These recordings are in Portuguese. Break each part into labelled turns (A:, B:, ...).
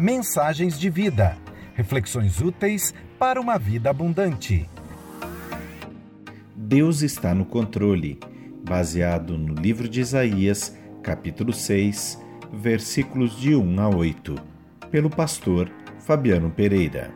A: Mensagens de vida. Reflexões úteis para uma vida abundante.
B: Deus está no controle. Baseado no livro de Isaías, capítulo 6, versículos de 1 a 8. Pelo pastor Fabiano Pereira.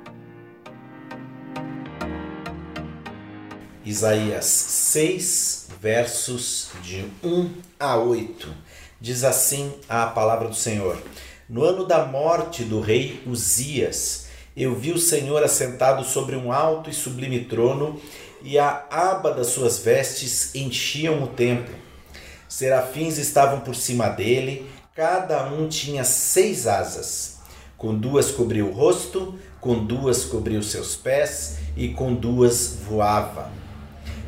C: Isaías 6, versos de 1 a 8. Diz assim a palavra do Senhor: No ano da morte do rei Uzias, eu vi o Senhor assentado sobre um alto e sublime trono, e a aba das suas vestes enchiam o templo. Serafins estavam por cima dele, cada um tinha seis asas. Com duas cobriu o rosto, com duas cobriu seus pés, e com duas voava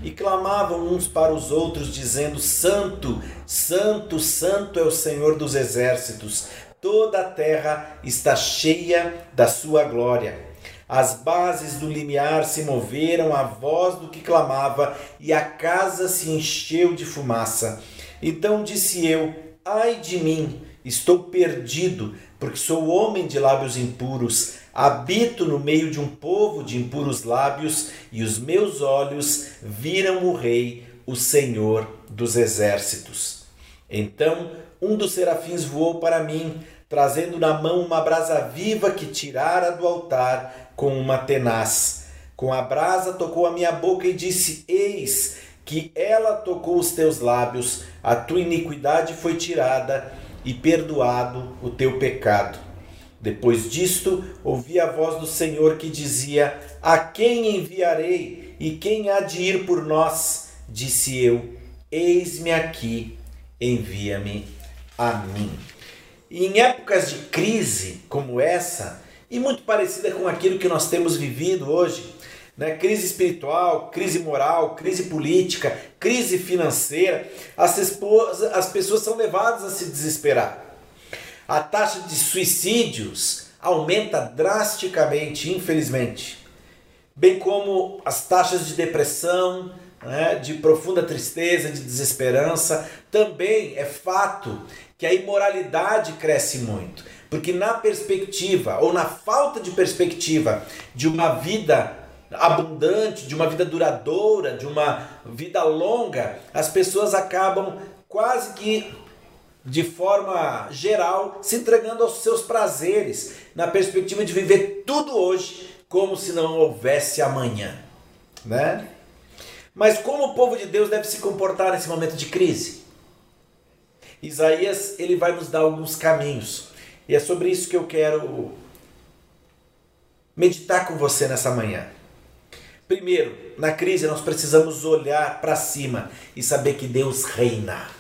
C: e clamavam uns para os outros, dizendo: Santo, Santo, Santo é o Senhor dos exércitos, toda a terra está cheia da sua glória. As bases do limiar se moveram à voz do que clamava, e a casa se encheu de fumaça. Então disse eu: Ai de mim, estou perdido, porque sou homem de lábios impuros Habito no meio de um povo de impuros lábios, e os meus olhos viram o Rei, o Senhor dos exércitos. Então um dos serafins voou para mim, trazendo na mão uma brasa viva que tirara do altar com uma tenaz. Com a brasa tocou a minha boca e disse: Eis que ela tocou os teus lábios, a tua iniquidade foi tirada e perdoado o teu pecado. Depois disto, ouvi a voz do Senhor que dizia: A quem enviarei e quem há de ir por nós? Disse eu: Eis-me aqui, envia-me a mim. E em épocas de crise como essa, e muito parecida com aquilo que nós temos vivido hoje, né? crise espiritual, crise moral, crise política, crise financeira, as, as pessoas são levadas a se desesperar. A taxa de suicídios aumenta drasticamente, infelizmente, bem como as taxas de depressão, né, de profunda tristeza, de desesperança. Também é fato que a imoralidade cresce muito, porque na perspectiva ou na falta de perspectiva de uma vida abundante, de uma vida duradoura, de uma vida longa, as pessoas acabam quase que de forma geral, se entregando aos seus prazeres, na perspectiva de viver tudo hoje como se não houvesse amanhã, né? Mas como o povo de Deus deve se comportar nesse momento de crise? Isaías, ele vai nos dar alguns caminhos. E é sobre isso que eu quero meditar com você nessa manhã. Primeiro, na crise nós precisamos olhar para cima e saber que Deus reina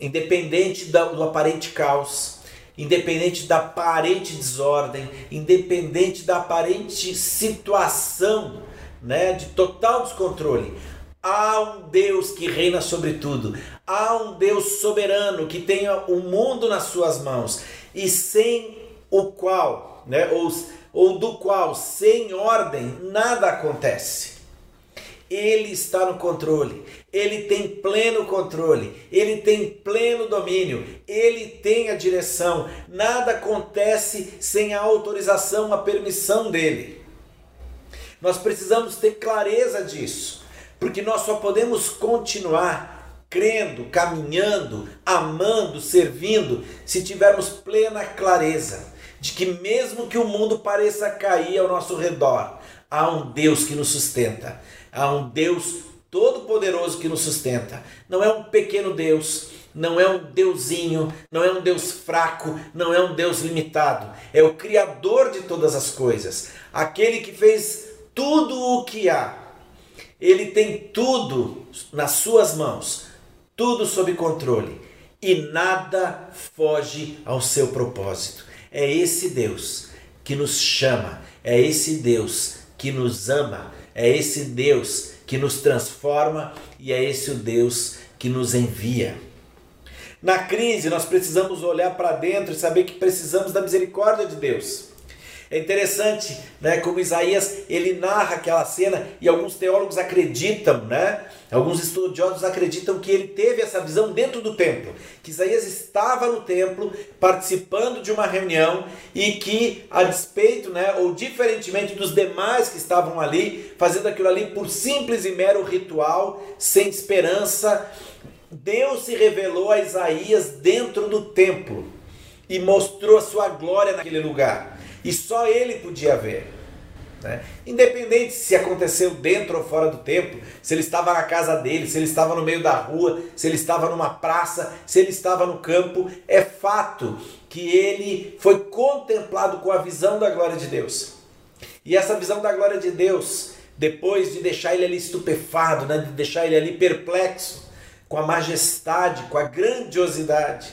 C: independente do aparente caos, independente da aparente desordem, independente da aparente situação né, de total descontrole. Há um Deus que reina sobre tudo. Há um Deus soberano que tem o mundo nas suas mãos e sem o qual, né, ou, ou do qual, sem ordem, nada acontece. Ele está no controle, ele tem pleno controle, ele tem pleno domínio, ele tem a direção. Nada acontece sem a autorização, a permissão dele. Nós precisamos ter clareza disso, porque nós só podemos continuar crendo, caminhando, amando, servindo, se tivermos plena clareza de que, mesmo que o mundo pareça cair ao nosso redor, há um Deus que nos sustenta Há um Deus todo-poderoso que nos sustenta. Não é um pequeno Deus, não é um deusinho, não é um Deus fraco, não é um Deus limitado. É o Criador de todas as coisas, aquele que fez tudo o que há. Ele tem tudo nas suas mãos, tudo sob controle e nada foge ao seu propósito. É esse Deus que nos chama, é esse Deus que nos ama, é esse Deus que nos transforma e é esse o Deus que nos envia. Na crise, nós precisamos olhar para dentro e saber que precisamos da misericórdia de Deus. É interessante, né, como Isaías ele narra aquela cena e alguns teólogos acreditam, né? Alguns estudiosos acreditam que ele teve essa visão dentro do templo, que Isaías estava no templo participando de uma reunião e que a despeito, né, ou diferentemente dos demais que estavam ali, fazendo aquilo ali por simples e mero ritual, sem esperança, Deus se revelou a Isaías dentro do templo e mostrou a sua glória naquele lugar e só ele podia ver. Né? Independente se aconteceu dentro ou fora do templo, se ele estava na casa dele, se ele estava no meio da rua, se ele estava numa praça, se ele estava no campo, é fato que ele foi contemplado com a visão da glória de Deus. E essa visão da glória de Deus, depois de deixar ele ali estupefado, né, de deixar ele ali perplexo com a majestade, com a grandiosidade,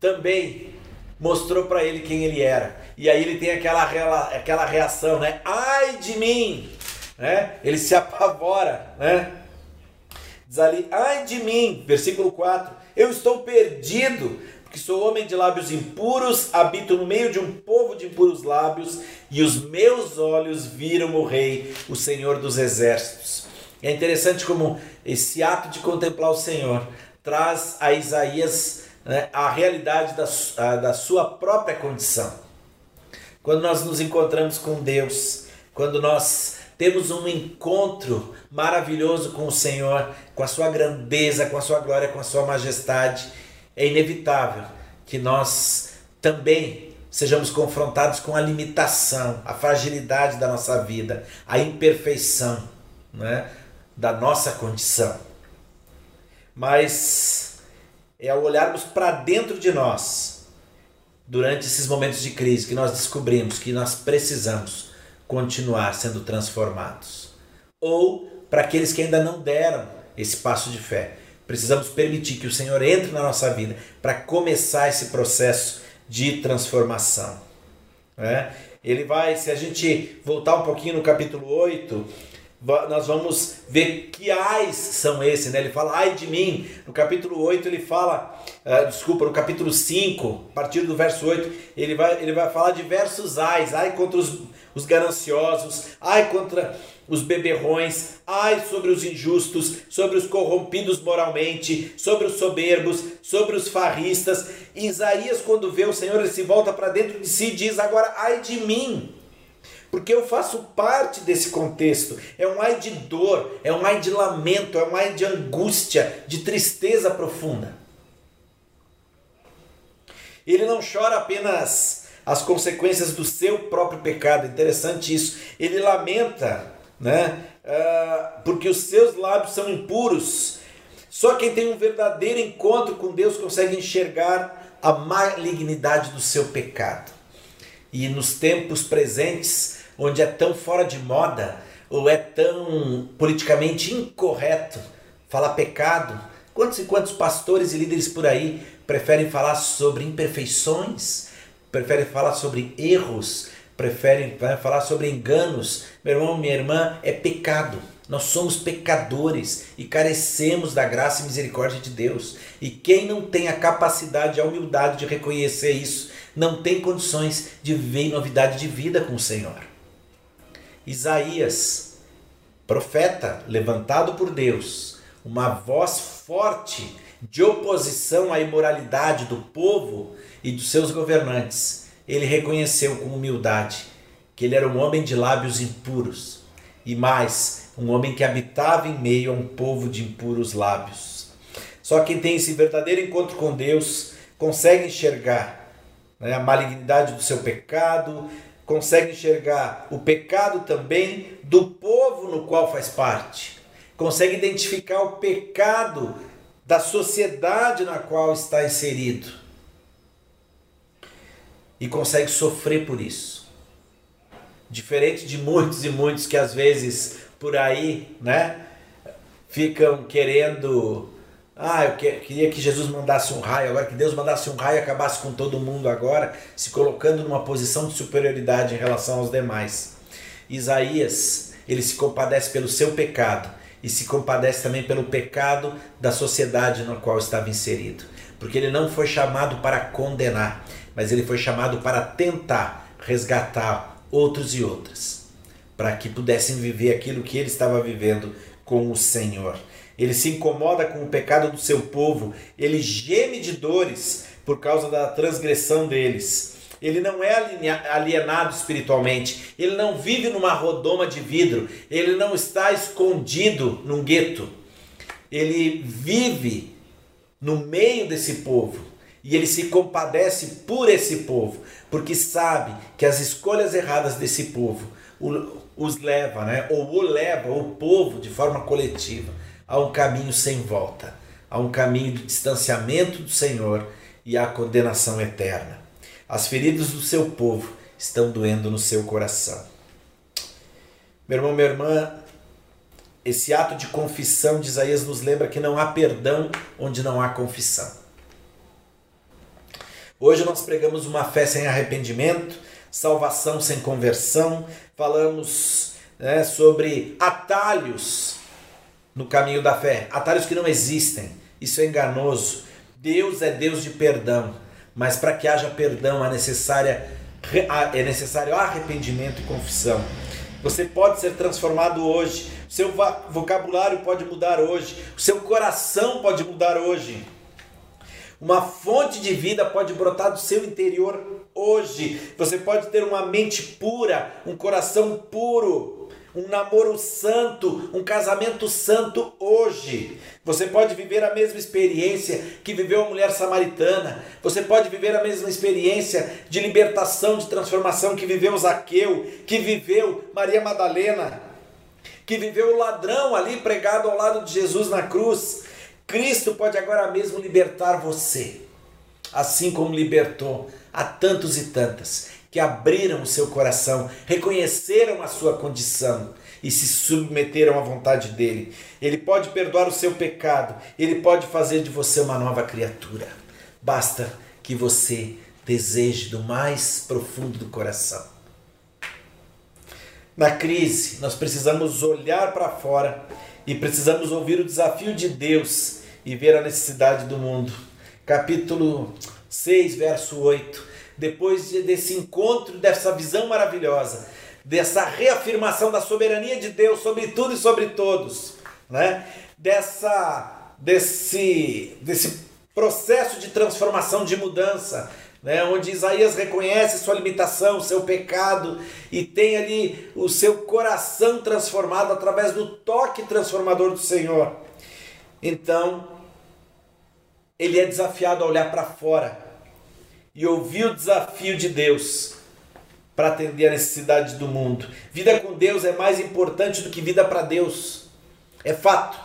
C: também mostrou para ele quem ele era. E aí ele tem aquela, aquela reação, né? Ai de mim! Né? Ele se apavora, né? Diz ali, ai de mim, versículo 4, eu estou perdido, porque sou homem de lábios impuros, habito no meio de um povo de impuros lábios, e os meus olhos viram o Rei, o Senhor dos Exércitos. É interessante como esse ato de contemplar o Senhor traz a Isaías né, a realidade da, da sua própria condição. Quando nós nos encontramos com Deus, quando nós temos um encontro maravilhoso com o Senhor, com a sua grandeza, com a sua glória, com a sua majestade, é inevitável que nós também sejamos confrontados com a limitação, a fragilidade da nossa vida, a imperfeição né, da nossa condição. Mas é ao olharmos para dentro de nós, durante esses momentos de crise, que nós descobrimos que nós precisamos continuar sendo transformados. Ou para aqueles que ainda não deram esse passo de fé, precisamos permitir que o Senhor entre na nossa vida para começar esse processo de transformação. É? Ele vai, se a gente voltar um pouquinho no capítulo 8, nós vamos ver que ais são esses, né? Ele fala, ai de mim. No capítulo 8 ele fala, uh, desculpa, no capítulo 5, a partir do verso 8, ele vai, ele vai falar diversos ais, ai contra os, os gananciosos, ai contra os beberrões, ai sobre os injustos, sobre os corrompidos moralmente, sobre os soberbos, sobre os farristas. E Isaías, quando vê o Senhor, ele se volta para dentro de si e diz: Agora, ai de mim porque eu faço parte desse contexto. É um ai de dor, é um ai de lamento, é um ai de angústia, de tristeza profunda. Ele não chora apenas as consequências do seu próprio pecado, interessante isso. Ele lamenta, né? Uh, porque os seus lábios são impuros. Só quem tem um verdadeiro encontro com Deus consegue enxergar a malignidade do seu pecado. E nos tempos presentes, onde é tão fora de moda ou é tão politicamente incorreto falar pecado. Quantos e quantos pastores e líderes por aí preferem falar sobre imperfeições, preferem falar sobre erros, preferem falar sobre enganos? Meu irmão, minha irmã, é pecado. Nós somos pecadores e carecemos da graça e misericórdia de Deus. E quem não tem a capacidade, a humildade de reconhecer isso, não tem condições de viver em novidade de vida com o Senhor. Isaías, profeta levantado por Deus, uma voz forte de oposição à imoralidade do povo e dos seus governantes, ele reconheceu com humildade que ele era um homem de lábios impuros e mais, um homem que habitava em meio a um povo de impuros lábios. Só quem tem esse verdadeiro encontro com Deus consegue enxergar né, a malignidade do seu pecado, consegue enxergar o pecado também do povo no qual faz parte, consegue identificar o pecado da sociedade na qual está inserido e consegue sofrer por isso. Diferente de muitos e muitos que às vezes por aí, né, ficam querendo ah, eu queria que Jesus mandasse um raio, agora que Deus mandasse um raio e acabasse com todo mundo agora, se colocando numa posição de superioridade em relação aos demais. Isaías, ele se compadece pelo seu pecado e se compadece também pelo pecado da sociedade na qual estava inserido. Porque ele não foi chamado para condenar, mas ele foi chamado para tentar resgatar outros e outras, para que pudessem viver aquilo que ele estava vivendo com o Senhor. Ele se incomoda com o pecado do seu povo, ele geme de dores por causa da transgressão deles. Ele não é alienado espiritualmente, ele não vive numa rodoma de vidro, ele não está escondido num gueto. Ele vive no meio desse povo. E ele se compadece por esse povo, porque sabe que as escolhas erradas desse povo os leva, né, ou o leva o povo de forma coletiva a um caminho sem volta, a um caminho de distanciamento do Senhor e à condenação eterna. As feridas do seu povo estão doendo no seu coração. Meu irmão, minha irmã, esse ato de confissão de Isaías nos lembra que não há perdão onde não há confissão. Hoje nós pregamos uma fé sem arrependimento, salvação sem conversão, falamos né, sobre atalhos no caminho da fé, atalhos que não existem. Isso é enganoso. Deus é Deus de perdão mas para que haja perdão é, necessária, é necessário arrependimento e confissão. Você pode ser transformado hoje, seu vocabulário pode mudar hoje, o seu coração pode mudar hoje. Uma fonte de vida pode brotar do seu interior hoje. Você pode ter uma mente pura, um coração puro, um namoro santo, um casamento santo hoje. Você pode viver a mesma experiência que viveu a mulher samaritana. Você pode viver a mesma experiência de libertação, de transformação que viveu Zaqueu, que viveu Maria Madalena, que viveu o ladrão ali pregado ao lado de Jesus na cruz. Cristo pode agora mesmo libertar você, assim como libertou a tantos e tantas que abriram o seu coração, reconheceram a sua condição e se submeteram à vontade dele. Ele pode perdoar o seu pecado, ele pode fazer de você uma nova criatura. Basta que você deseje do mais profundo do coração. Na crise, nós precisamos olhar para fora e precisamos ouvir o desafio de Deus e ver a necessidade do mundo. Capítulo 6, verso 8 depois desse encontro, dessa visão maravilhosa, dessa reafirmação da soberania de Deus sobre tudo e sobre todos, né? dessa, desse, desse processo de transformação, de mudança, né, onde Isaías reconhece sua limitação, seu pecado e tem ali o seu coração transformado através do toque transformador do Senhor. Então, ele é desafiado a olhar para fora e ouvir o desafio de Deus para atender a necessidade do mundo. Vida com Deus é mais importante do que vida para Deus. É fato.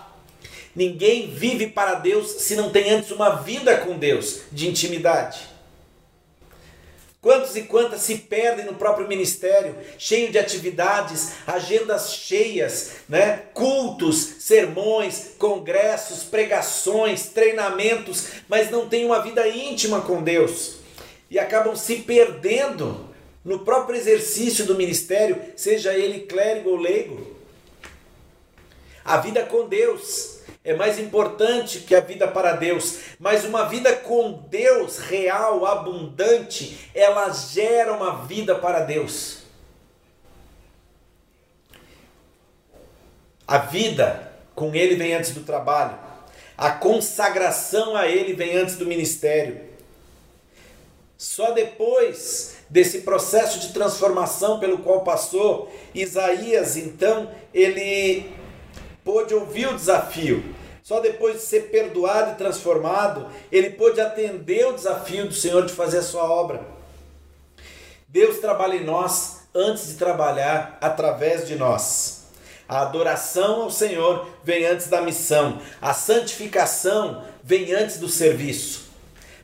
C: Ninguém vive para Deus se não tem antes uma vida com Deus de intimidade. Quantos e quantas se perdem no próprio ministério, cheio de atividades, agendas cheias, né? cultos, sermões, congressos, pregações, treinamentos, mas não tem uma vida íntima com Deus e acabam se perdendo no próprio exercício do ministério, seja ele clérigo ou leigo. A vida com Deus é mais importante que a vida para Deus, mas uma vida com Deus real, abundante, ela gera uma vida para Deus. A vida com Ele vem antes do trabalho, a consagração a Ele vem antes do ministério. Só depois desse processo de transformação pelo qual passou, Isaías, então, ele pôde ouvir o desafio. Só depois de ser perdoado e transformado, ele pôde atender o desafio do Senhor de fazer a sua obra. Deus trabalha em nós antes de trabalhar através de nós. A adoração ao Senhor vem antes da missão, a santificação vem antes do serviço.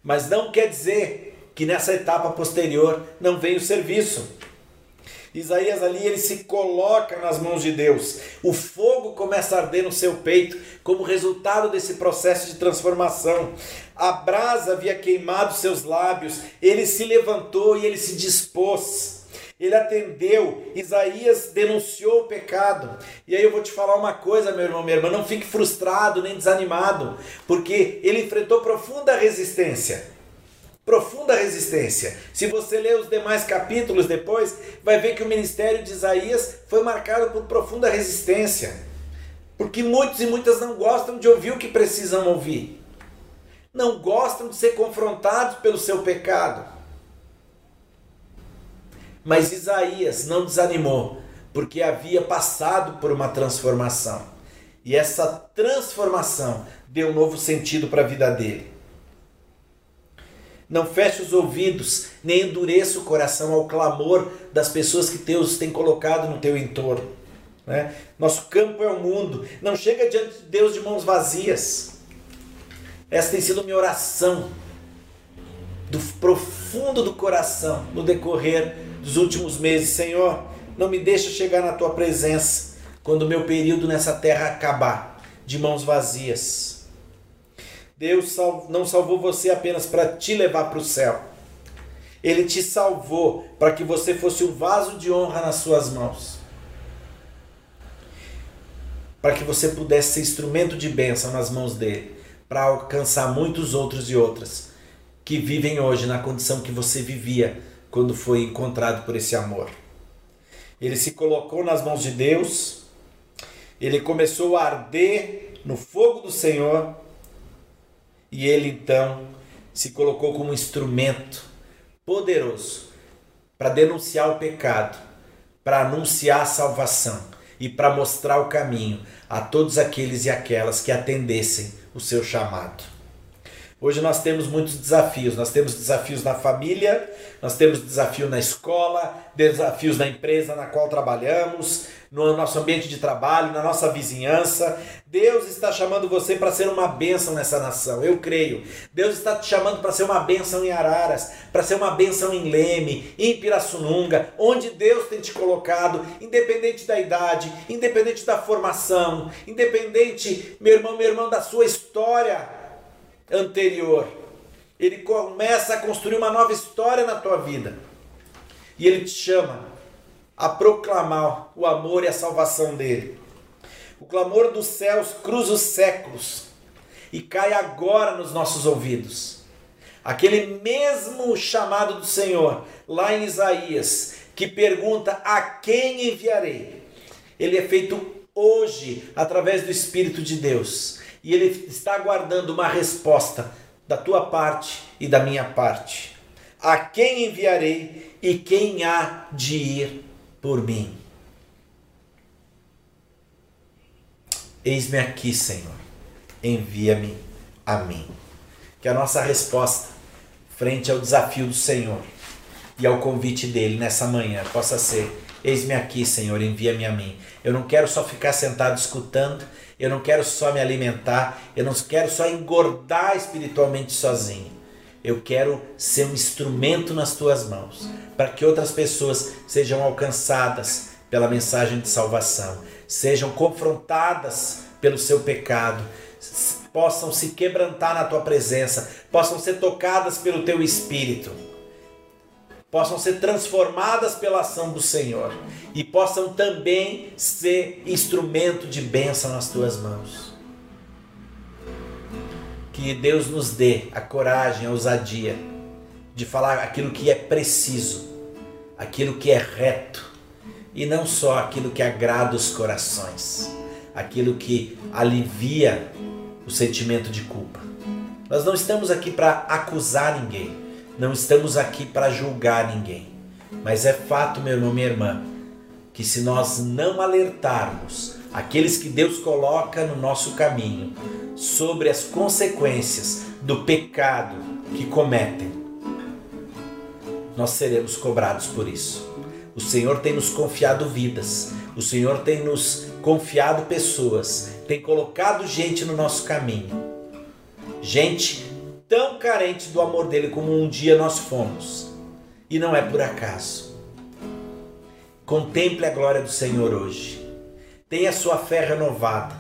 C: Mas não quer dizer que nessa etapa posterior não vem o serviço. Isaías ali ele se coloca nas mãos de Deus. O fogo começa a arder no seu peito como resultado desse processo de transformação. A brasa havia queimado seus lábios. Ele se levantou e ele se dispôs. Ele atendeu. Isaías denunciou o pecado. E aí eu vou te falar uma coisa, meu irmão, minha irmã, não fique frustrado nem desanimado, porque ele enfrentou profunda resistência. Profunda resistência. Se você ler os demais capítulos depois, vai ver que o ministério de Isaías foi marcado por profunda resistência. Porque muitos e muitas não gostam de ouvir o que precisam ouvir. Não gostam de ser confrontados pelo seu pecado. Mas Isaías não desanimou, porque havia passado por uma transformação. E essa transformação deu um novo sentido para a vida dele. Não feche os ouvidos, nem endureça o coração ao clamor das pessoas que Deus tem colocado no teu entorno. Né? Nosso campo é o mundo. Não chega diante de Deus de mãos vazias. Essa tem sido minha oração do profundo do coração no decorrer dos últimos meses. Senhor, não me deixa chegar na tua presença quando o meu período nessa terra acabar de mãos vazias. Deus não salvou você apenas para te levar para o céu. Ele te salvou para que você fosse um vaso de honra nas suas mãos. Para que você pudesse ser instrumento de bênção nas mãos dele, para alcançar muitos outros e outras que vivem hoje na condição que você vivia quando foi encontrado por esse amor. Ele se colocou nas mãos de Deus, ele começou a arder no fogo do Senhor e ele então se colocou como instrumento poderoso para denunciar o pecado, para anunciar a salvação e para mostrar o caminho a todos aqueles e aquelas que atendessem o seu chamado. Hoje nós temos muitos desafios. Nós temos desafios na família, nós temos desafio na escola, desafios na empresa na qual trabalhamos, no nosso ambiente de trabalho, na nossa vizinhança. Deus está chamando você para ser uma bênção nessa nação, eu creio. Deus está te chamando para ser uma bênção em Araras, para ser uma bênção em Leme, em Pirassununga, onde Deus tem te colocado, independente da idade, independente da formação, independente, meu irmão, meu irmão, da sua história anterior. Ele começa a construir uma nova história na tua vida. E ele te chama a proclamar o amor e a salvação dele. O clamor dos céus cruza os séculos e cai agora nos nossos ouvidos. Aquele mesmo chamado do Senhor, lá em Isaías, que pergunta: A quem enviarei? Ele é feito hoje através do Espírito de Deus e ele está aguardando uma resposta da tua parte e da minha parte. A quem enviarei e quem há de ir por mim. Eis-me aqui, Senhor, envia-me a mim. Que a nossa resposta, frente ao desafio do Senhor e ao convite dele nessa manhã, possa ser: Eis-me aqui, Senhor, envia-me a mim. Eu não quero só ficar sentado escutando, eu não quero só me alimentar, eu não quero só engordar espiritualmente sozinho. Eu quero ser um instrumento nas tuas mãos, para que outras pessoas sejam alcançadas pela mensagem de salvação, sejam confrontadas pelo seu pecado, possam se quebrantar na tua presença, possam ser tocadas pelo teu espírito, possam ser transformadas pela ação do Senhor e possam também ser instrumento de bênção nas tuas mãos. Que Deus nos dê a coragem, a ousadia de falar aquilo que é preciso, aquilo que é reto e não só aquilo que agrada os corações, aquilo que alivia o sentimento de culpa. Nós não estamos aqui para acusar ninguém, não estamos aqui para julgar ninguém, mas é fato, meu irmão, minha irmã, que se nós não alertarmos aqueles que Deus coloca no nosso caminho sobre as consequências do pecado que cometem, nós seremos cobrados por isso. O Senhor tem nos confiado vidas, o Senhor tem nos confiado pessoas, tem colocado gente no nosso caminho. Gente tão carente do amor dele como um dia nós fomos. E não é por acaso. Contemple a glória do Senhor hoje. Tenha sua fé renovada.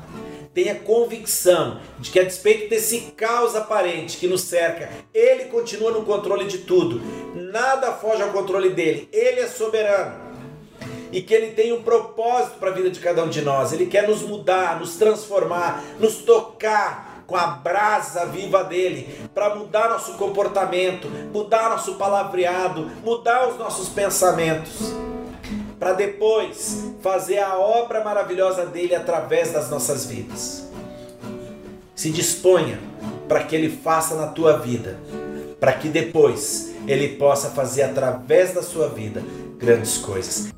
C: Tenha convicção de que, a despeito desse caos aparente que nos cerca, Ele continua no controle de tudo. Nada foge ao controle dele. Ele é soberano. E que Ele tem um propósito para a vida de cada um de nós. Ele quer nos mudar, nos transformar, nos tocar com a brasa viva dele para mudar nosso comportamento, mudar nosso palavreado, mudar os nossos pensamentos, para depois fazer a obra maravilhosa dele através das nossas vidas. Se disponha para que ele faça na tua vida, para que depois ele possa fazer através da sua vida grandes coisas.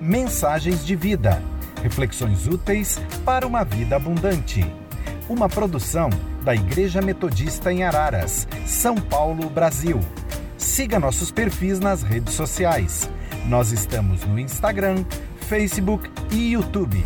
A: Mensagens de vida. Reflexões úteis para uma vida abundante. Uma produção da Igreja Metodista em Araras, São Paulo, Brasil. Siga nossos perfis nas redes sociais. Nós estamos no Instagram, Facebook e YouTube.